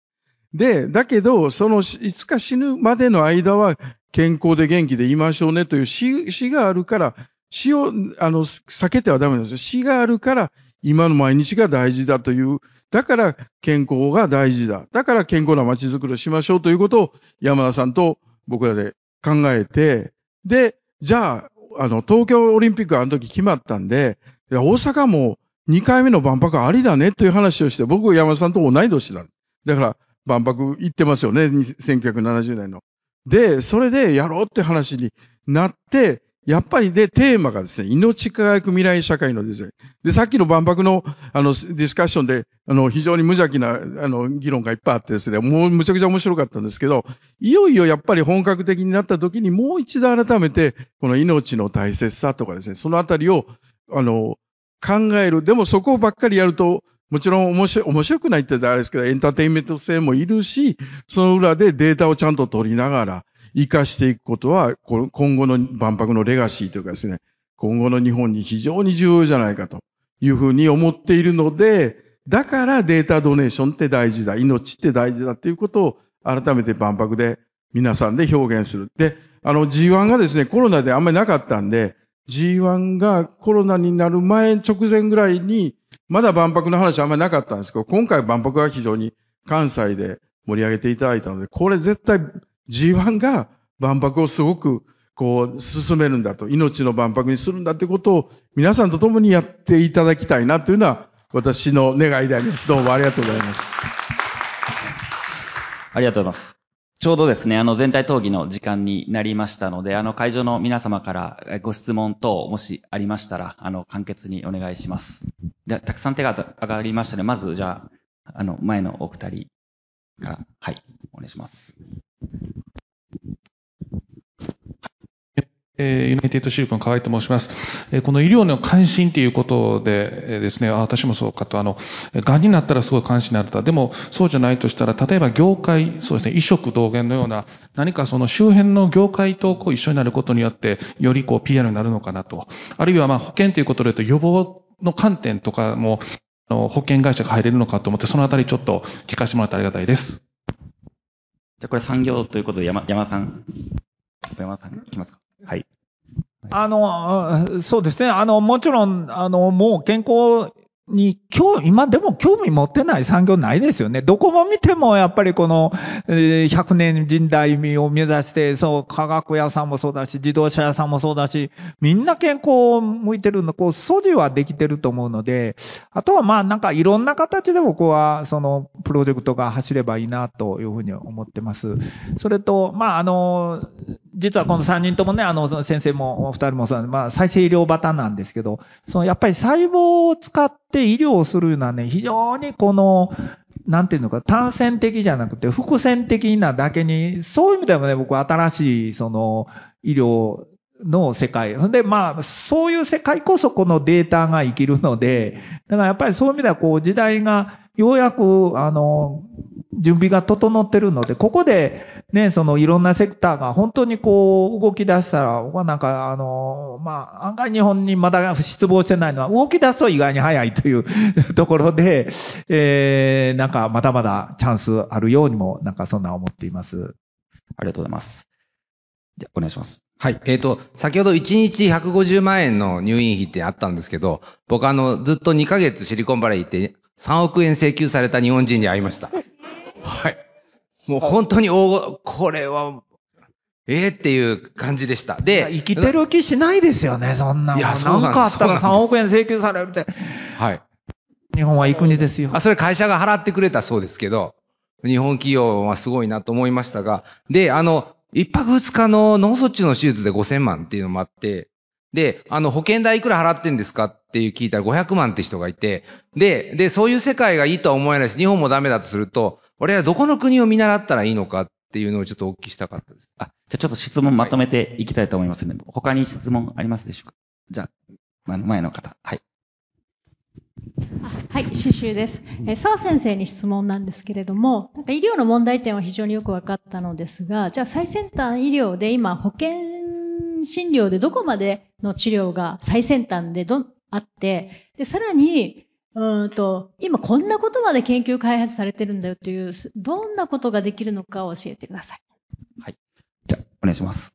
で、だけど、そのいつか死ぬまでの間は健康で元気でいましょうねという死死があるから、死をあの避けてはダメなんですよ。死があるから今の毎日が大事だという、だから健康が大事だ。だから健康な街づくりをしましょうということを山田さんと僕らで考えて、で、じゃあ、あの、東京オリンピックあの時決まったんで、大阪も2回目の万博ありだねという話をして、僕は山田さんと同い年だ。だから万博行ってますよね、1970年の。で、それでやろうって話になって、やっぱりで、テーマがですね、命輝く未来社会のですね、で、さっきの万博の、あの、ディスカッションで、あの、非常に無邪気な、あの、議論がいっぱいあってですね、もうむちゃくちゃ面白かったんですけど、いよいよやっぱり本格的になった時にもう一度改めて、この命の大切さとかですね、そのあたりを、あの、考える。でもそこばっかりやると、もちろん面白面白くないってあれですけど、エンターテインメント性もいるし、その裏でデータをちゃんと取りながら、活かしていくことは、今後の万博のレガシーというかですね、今後の日本に非常に重要じゃないかというふうに思っているので、だからデータドネーションって大事だ、命って大事だっていうことを改めて万博で皆さんで表現する。で、あの G1 がですね、コロナであんまりなかったんで、G1 がコロナになる前直前ぐらいに、まだ万博の話あんまりなかったんですけど、今回万博は非常に関西で盛り上げていただいたので、これ絶対 G1 が万博をすごくこう進めるんだと、命の万博にするんだってことを皆さんと共にやっていただきたいなというのは私の願いであります。どうもありがとうございます。ありがとうございます。ちょうどですね、あの全体討議の時間になりましたので、あの会場の皆様からご質問等もしありましたら、あの簡潔にお願いします。でたくさん手が上がりましたので、まずじゃあ、あの前のお二人から、はい、お願いします。えー、ユナイテッドシルクの河合と申します。えー、この医療の関心ということで、えー、ですね、あ私もそうかと、あの、癌になったらすごい関心になると。でも、そうじゃないとしたら、例えば業界、そうですね、移植同源のような、何かその周辺の業界とこう一緒になることによって、よりこう PR になるのかなと。あるいはまあ保険ということで言うと予防の観点とかも、あの保険会社が入れるのかと思って、そのあたりちょっと聞かせてもらってありがたいです。じゃあこれ産業ということで山、山さん、山さん、いきますか？はい。あの、そうですね。あの、もちろん、あの、もう健康に、今日、今でも興味持ってない産業ないですよね。どこも見てもやっぱりこの、えー、100年人代を目指して、そう、化学屋さんもそうだし、自動車屋さんもそうだし、みんな健康を向いてるの、こう、素地はできてると思うので、あとはまあなんかいろんな形で僕は、その、プロジェクトが走ればいいなというふうに思ってます。それと、まああの、実はこの3人ともね、あの、先生も2人もそうまあ再生医療バタなんですけど、そのやっぱり細胞を使って医療をするのはね、非常にこの、なんていうのか、単線的じゃなくて、複線的なだけに、そういう意味ではね、僕は新しい、その、医療の世界。で、まあ、そういう世界こそこのデータが生きるので、だからやっぱりそういう意味では、こう、時代が、ようやく、あの、準備が整ってるので、ここで、ね、そのいろんなセクターが本当にこう動き出したら、僕はなんかあの、まあ、案外日本にまだ失望してないのは、動き出すと意外に早いという ところで、えー、なんかまだまだチャンスあるようにも、なんかそんな思っています。ありがとうございます。じゃお願いします。はい。えっ、ー、と、先ほど1日150万円の入院費ってあったんですけど、僕あの、ずっと2ヶ月シリコンバレー行って3億円請求された日本人に会いました。はい。もう本当に大、これは、ええー、っていう感じでした。で、生きてる気しないですよね、そんな。いや、そうなんかあったら3億円請求されるって。はい。日本はいい国ですよ。あ、それ会社が払ってくれたそうですけど、日本企業はすごいなと思いましたが、で、あの、一泊二日の脳卒中の手術で5000万っていうのもあって、で、あの、保険代いくら払ってんですかっていう聞いたら500万って人がいて、で、で、そういう世界がいいとは思えないし、日本もダメだとすると、俺はどこの国を見習ったらいいのかっていうのをちょっとお聞きしたかったです。あ、じゃあちょっと質問まとめていきたいと思いますの、ね、で、他に質問ありますでしょうか？じゃあ、前の方。はい。はい、刺繍です。え澤先生に質問なんですけれども、なんか医療の問題点は非常によく分かったのですが、じゃあ最先端医療で今保険診療でどこまでの治療が最先端でどあって、で、さらに、うんと、今こんなことまで研究開発されてるんだよという、どんなことができるのかを教えてください。はい。じゃあ、お願いします。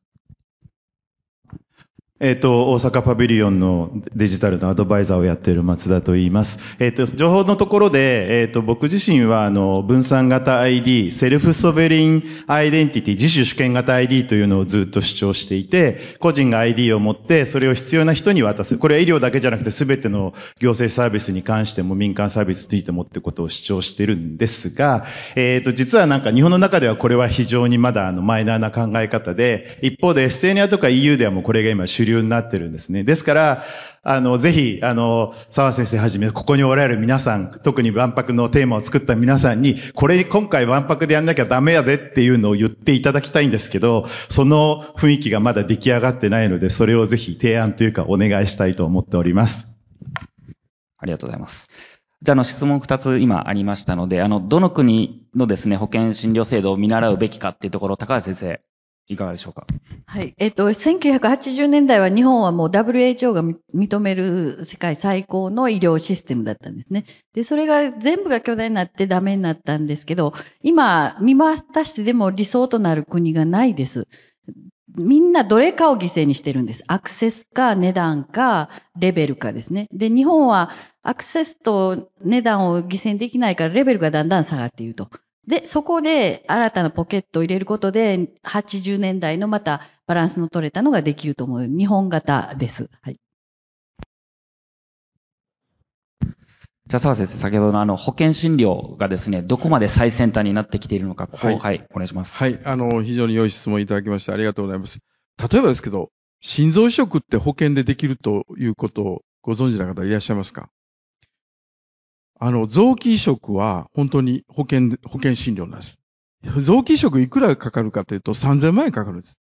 えっ、ー、と、大阪パビリオンのデジタルのアドバイザーをやっている松田と言います。えっ、ー、と、情報のところで、えっ、ー、と、僕自身は、あの、分散型 ID、 Self-Sovereign Identity、自己主権型 ID というのをずっと主張していて、個人が ID を持って、それを必要な人に渡す。これは医療だけじゃなくて、すべての行政サービスに関しても民間サービスについてもってことを主張しているんですが、えっ、と、実はなんか日本の中ではこれは非常にまだあの、マイナーな考え方で、一方でエストニアとか EU ではもうこれが今主流になってるんですね。ですから、あの、ぜひ、あの、沢先生はじめ、ここにおられる皆さん、特に万博のテーマを作った皆さんに、これ、今回万博でやんなきゃダメやでっていうのを言っていただきたいんですけど、その雰囲気がまだ出来上がってないので、それをぜひ提案というかお願いしたいと思っております。ありがとうございます。じゃあ、あの、質問二つ今ありましたので、あの、どの国のですね、保険診療制度を見習うべきかっていうところ、高橋先生、いかがでしょうか？はい。えっ、と、1980年代は日本はもう WHO が認める世界最高の医療システムだったんですね。で、それが全部が巨大になってダメになったんですけど、今、見渡してでも理想となる国がないです。みんなどれかを犠牲にしてるんです。アクセスか値段かレベルかですね。で、日本はアクセスと値段を犠牲できないからレベルがだんだん下がっていると。で、そこで新たなポケットを入れることで、80年代のまたバランスの取れたのができると思う。日本型です。はい。じゃあ、澤先生、先ほどのあの、保険診療がですね、どこまで最先端になってきているのか、ここ、はい、はい、お願いします。はい、あの、非常に良い質問いただきまして、ありがとうございます。例えばですけど、心臓移植って保険でできるということをご存知の方いらっしゃいますか？あの、臓器移植は本当に保険、保険診療なんです。臓器移植いくらかかるかというと3000万円かかるんです。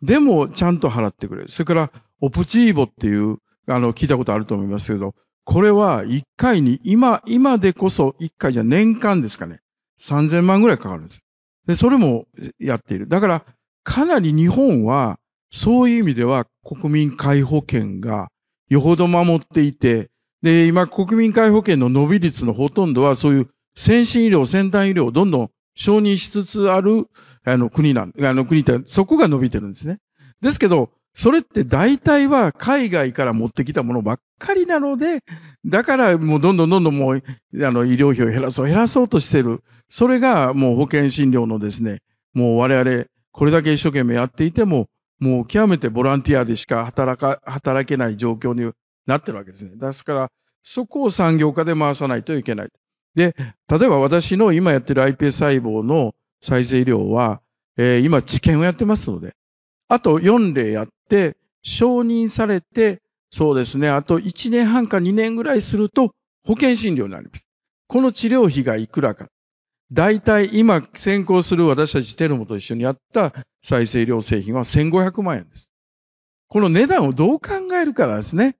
でも、ちゃんと払ってくれる。それから、オプチーボっていう、あの、聞いたことあると思いますけど、これは1回に、今、今でこそ1回じゃ年間ですかね。3000万ぐらいかかるんです。で、それもやっている。だから、かなり日本は、そういう意味では国民皆保険がよほど守っていて、で、今国民皆保険の伸び率のほとんどはそういう先進医療、先端医療をどんどん承認しつつある、あの国なん、あの国って、そこが伸びてるんですね。ですけど、それって大体は海外から持ってきたものばっかりなので、だからもうどんどんどんどんもう、あの医療費を減らそう、減らそうとしてる。それがもう保険診療のですね、もう我々、これだけ一生懸命やっていても、もう極めてボランティアでしか働か、働けない状況になってるわけですね。ですから、そこを産業化で回さないといけない。で、例えば私の今やってる iPS 細胞の再生医療は、えー、今治験をやってますので、あと4例やって、承認されて、そうですね、あと1年半か2年ぐらいすると保険診療になります。この治療費がいくらか。大体今先行する私たちテルモと一緒にやった再生医療製品は1500万円です。この値段をどう考えるかですね。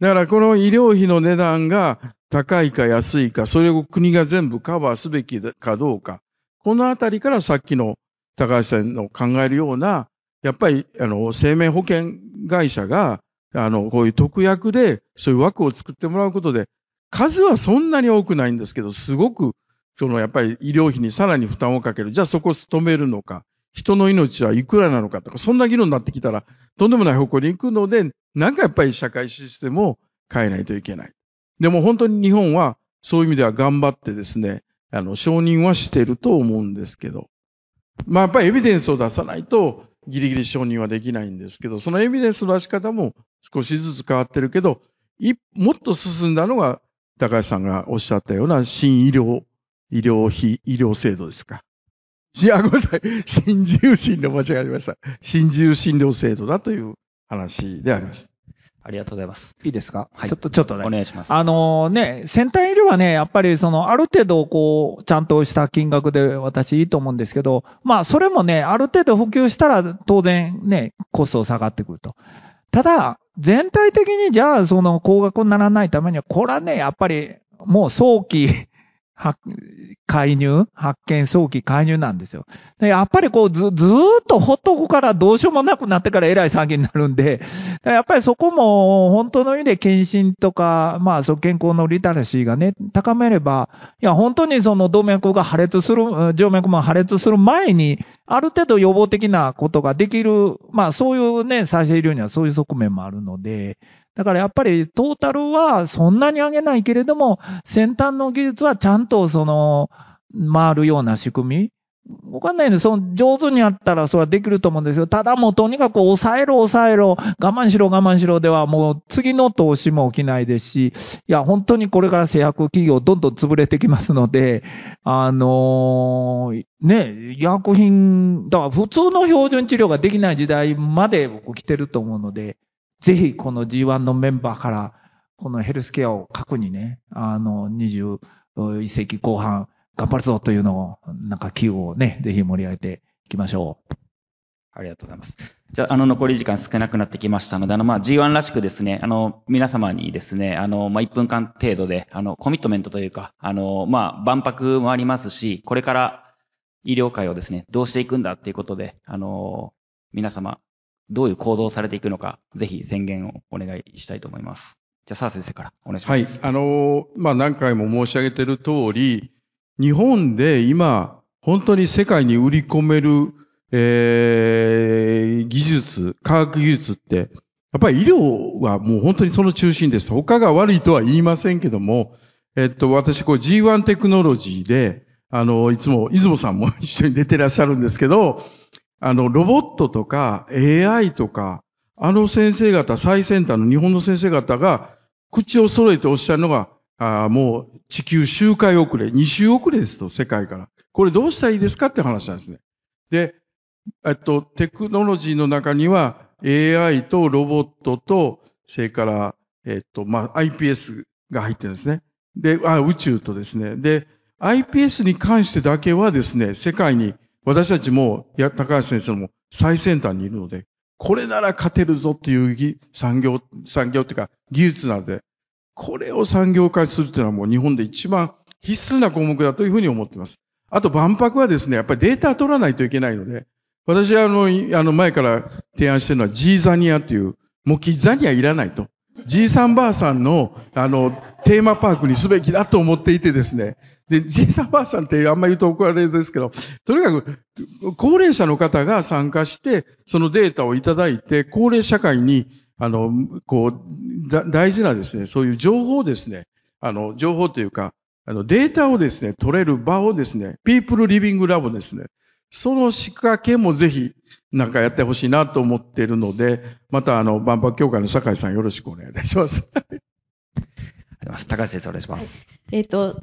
だからこの医療費の値段が高いか安いか、それを国が全部カバーすべきかどうか。このあたりからさっきの高橋さんの考えるような、やっぱり、あの、生命保険会社が、あの、こういう特約で、そういう枠を作ってもらうことで、数はそんなに多くないんですけど、すごくそのやっぱり医療費にさらに負担をかける。じゃあそこを止めるのか。人の命はいくらなのかとか、そんな議論になってきたら、とんでもない方向に行くので、なんかやっぱり社会システムを変えないといけない。でも本当に日本はそういう意味では頑張ってですね、あの、承認はしてると思うんですけど。まあやっぱりエビデンスを出さないとギリギリ承認はできないんですけど、そのエビデンスの出し方も少しずつ変わってるけど、もっと進んだのが高橋さんがおっしゃったような新医療医療費、医療制度ですか。いや、ごめんなさい。新自由診療間違えました。新自由診療制度だという話であります。ありがとうございます。いいですか？はい。ちょっと、ちょっとね。お願いします。あのね、先端医療はね、やっぱりその、ある程度、こう、ちゃんとした金額で私いいと思うんですけど、まあ、それもね、ある程度普及したら、当然ね、コスト下がってくると。ただ、全体的にじゃあ、その、高額にならないためには、これはね、やっぱり、もう早期は介入？発見早期介入なんですよ。やっぱりこうず、ずーっとほっとくからどうしようもなくなってから偉い騒ぎになるんで、やっぱりそこも本当の意味で検診とか、まあ、そ健康のリテラシーがね、高めれば、いや、本当にその動脈が破裂する、静脈も破裂する前に、ある程度予防的なことができる、まあ、そういうね、再生医療にはそういう側面もあるので、だからやっぱりトータルはそんなに上げないけれども、先端の技術はちゃんとその、回るような仕組み。わかんないんで、その上手にやったらそれはできると思うんですよ。ただもうとにかく抑えろ抑えろ、我慢しろ我慢しろではもう次の投資も起きないですし、いや本当にこれから製薬企業どんどん潰れてきますので、あのー、ね、医薬品、だから普通の標準治療ができない時代まで僕来てると思うので、ぜひこの G1 のメンバーから、このヘルスケアを核にね、あの、21世紀後半、頑張るぞというのを、なんか企業をね、ぜひ盛り上げていきましょう。ありがとうございます。じゃあ、あの、残り時間少なくなってきましたので、あの、まあ、G1 らしくですね、あの、皆様にですね、あの、まあ、1分間程度で、あの、コミットメントというか、あの、まあ、万博もありますし、これから医療界をですね、どうしていくんだっていうことで、あの、皆様、どういう行動をされていくのか、ぜひ宣言をお願いしたいと思います。じゃあ、澤先生からお願いします。はい。あの、まあ、何回も申し上げている通り、日本で今、本当に世界に売り込める、えー、技術、科学技術って、やっぱり医療はもう本当にその中心です。他が悪いとは言いませんけども、えっと、私、こう G1 テクノロジーで、あの、いつも、出雲さんも 一緒に出てらっしゃるんですけど、あの、ロボットとか AI とか、あの先生方、最先端の日本の先生方が、口を揃えておっしゃるのが、あもう地球周回遅れ、2周遅れですと、世界から。これどうしたらいいですかって話なんですね。で、えっと、テクノロジーの中には AI とロボットと、それから、えっと、まあ、iPS が入ってるんですね。で、あ、宇宙とですね。で、iPS に関してだけはですね、世界に私たちも、や、高橋先生も最先端にいるので、これなら勝てるぞっていう産業、産業っていうか技術なので、これを産業化するっていうのはもう日本で一番必須な項目だというふうに思っています。あと万博はですね、やっぱりデータ取らないといけないので、私はあの、あの前から提案してるのは G ザニアっていう、もうザニアいらないと。じいさんばあさんの、あの、テーマパークにすべきだと思っていてですね。で、じいさんばあさんってあんまり言うと怒られるんですけど、とにかく、高齢者の方が参加して、そのデータをいただいて、高齢社会に、あの、こう、だ大事なですね、そういう情報をですね、あの、情報というか、あの、データをですね、取れる場をですね、ピープルリビングラボですね、その仕掛けもぜひ、なんかやってほしいなと思っているので、またあの、万博協会の酒井さんよろしくお願いいたします。高橋先生お願いします。えっ、と、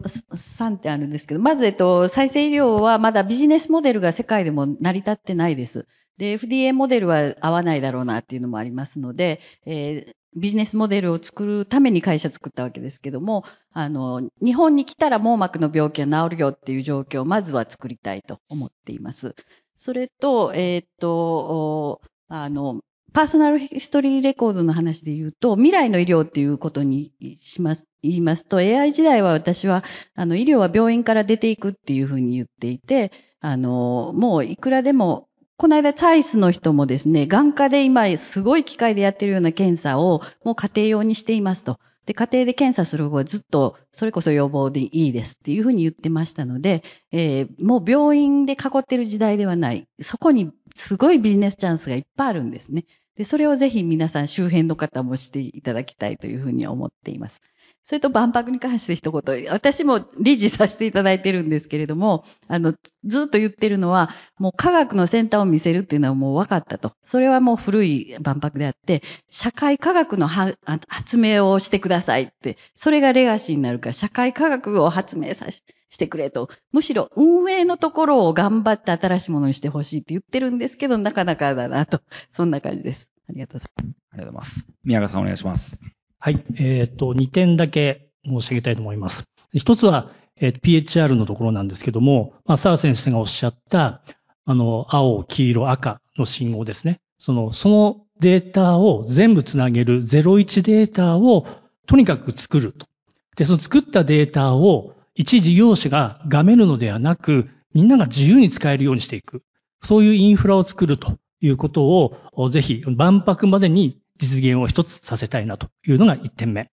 3点あるんですけど、まず、えっと、再生医療はまだビジネスモデルが世界でも成り立ってないです。で、FDA モデルは合わないだろうなっていうのもありますので、えービジネスモデルを作るために会社作ったわけですけども、あの、日本に来たら網膜の病気は治るよっていう状況をまずは作りたいと思っています。それと、えーっと、あの、パーソナルヒストリーレコードの話で言うと、未来の医療っていうことにします、言いますと、AI 時代は私は、あの、医療は病院から出ていくっていうふうに言っていて、あの、もういくらでも、この間、チャイスの人もですね、眼科で今、すごい機械でやってるような検査を、もう家庭用にしていますと。で、家庭で検査する方がずっと、それこそ予防でいいですっていうふうに言ってましたので、えーもう病院で囲ってる時代ではない。そこにすごいビジネスチャンスがいっぱいあるんですね。で、それをぜひ皆さん周辺の方もしていただきたいというふうに思っています。それと万博に関して一言。私も理事させていただいてるんですけれども、あの、ずっと言ってるのは、もう科学の先端を見せるっていうのはもう分かったと。それはもう古い万博であって、社会科学の発明をしてくださいって、それがレガシーになるから、社会科学を発明さししてくれと。むしろ運営のところを頑張って新しいものにしてほしいって言ってるんですけど、なかなかだなと。そんな感じです。ありがとうございます。ありがとうございます。宮川さんお願いします。はい。えっ、と、2点だけ申し上げたいと思います。一つは、えー PHR のところなんですけども、まあ、澤先生がおっしゃった、あの、青、黄色、赤の信号ですね。その、そのデータを全部つなげる01データをとにかく作ると。で、その作ったデータを一事業者ががめるのではなく、みんなが自由に使えるようにしていく。そういうインフラを作るということを、ぜひ万博までに実現を一つさせたいなというのが一点目。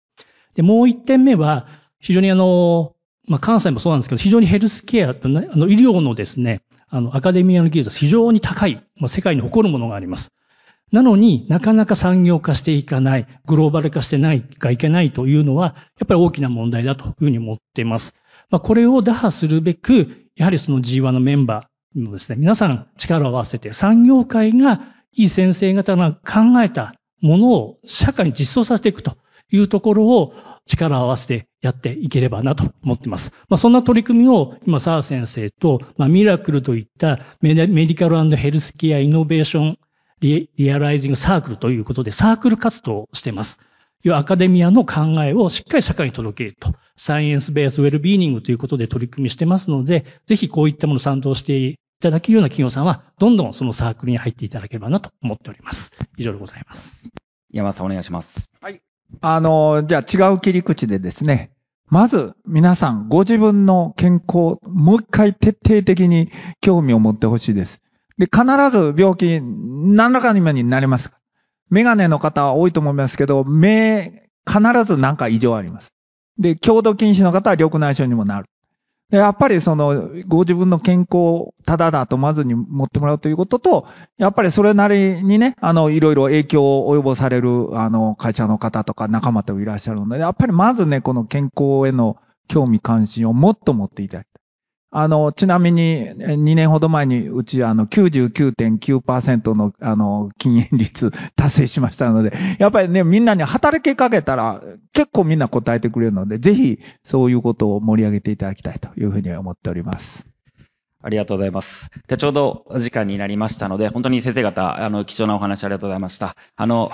で、もう一点目は、非常にあの、まあ、関西もそうなんですけど、非常にヘルスケアとね、あの、医療のですね、あの、アカデミアの技術は非常に高い、まあ、世界に誇るものがあります。なのになかなか産業化していかない、グローバル化してないがいけないというのは、やっぱり大きな問題だというふうに思っています。まあ、これを打破するべく、やはりその G1 のメンバーにもですね、皆さん力を合わせて、産業界がいい先生方が考えたものを社会に実装させていくというところを力を合わせてやっていければなと思っています。まあ、そんな取り組みを今、澤先生と、まあ、ミラクルといったメディカルヘルスケアイノベーションリアライジングサークルということでサークル活動をしています。要はアカデミアの考えをしっかり社会に届けると。サイエンスベースウェルビーニングということで取り組みしてますので、ぜひこういったものを賛同してただけるような企業さんは、どんどんそのサークルに入っていただければなと思っております。以上でございます。山田さんお願いします。あの、じゃあ違う切り口でですね、まず皆さんご自分の健康、もう一回徹底的に興味を持ってほしいです。で、必ず病気、何らかのになります。メガネの方は多いと思いますけど、目、必ず何か異常あります。で、強度近視の方は緑内障にもなる。やっぱりその、ご自分の健康をただだとまずに持ってもらうということと、やっぱりそれなりにね、あの、いろいろ影響を及ぼされる、あの、会社の方とか仲間といらっしゃるので、やっぱりまずね、この健康への興味関心をもっと持っていただき。あの、ちなみに、2年ほど前に、うち、あの、99.9%の、あの、禁煙率 達成しましたので、やっぱりね、みんなに働きかけたら、結構みんな答えてくれるので、ぜひ、そういうことを盛り上げていただきたいというふうに思っております。ありがとうございます。で、ちょうど時間になりましたので、本当に先生方、あの、貴重なお話ありがとうございました。あの、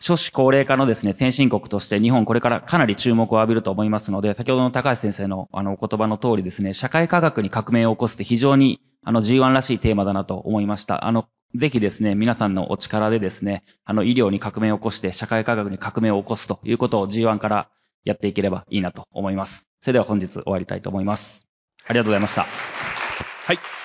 少子高齢化のですね、先進国として日本これからかなり注目を浴びると思いますので、先ほどの高橋先生のあのお言葉の通りですね、社会科学に革命を起こすって非常にあの G1 らしいテーマだなと思いました。あの、ぜひですね、皆さんのお力でですね、あの医療に革命を起こして社会科学に革命を起こすということを G1 からやっていければいいなと思います。それでは本日終わりたいと思います。ありがとうございました。はい。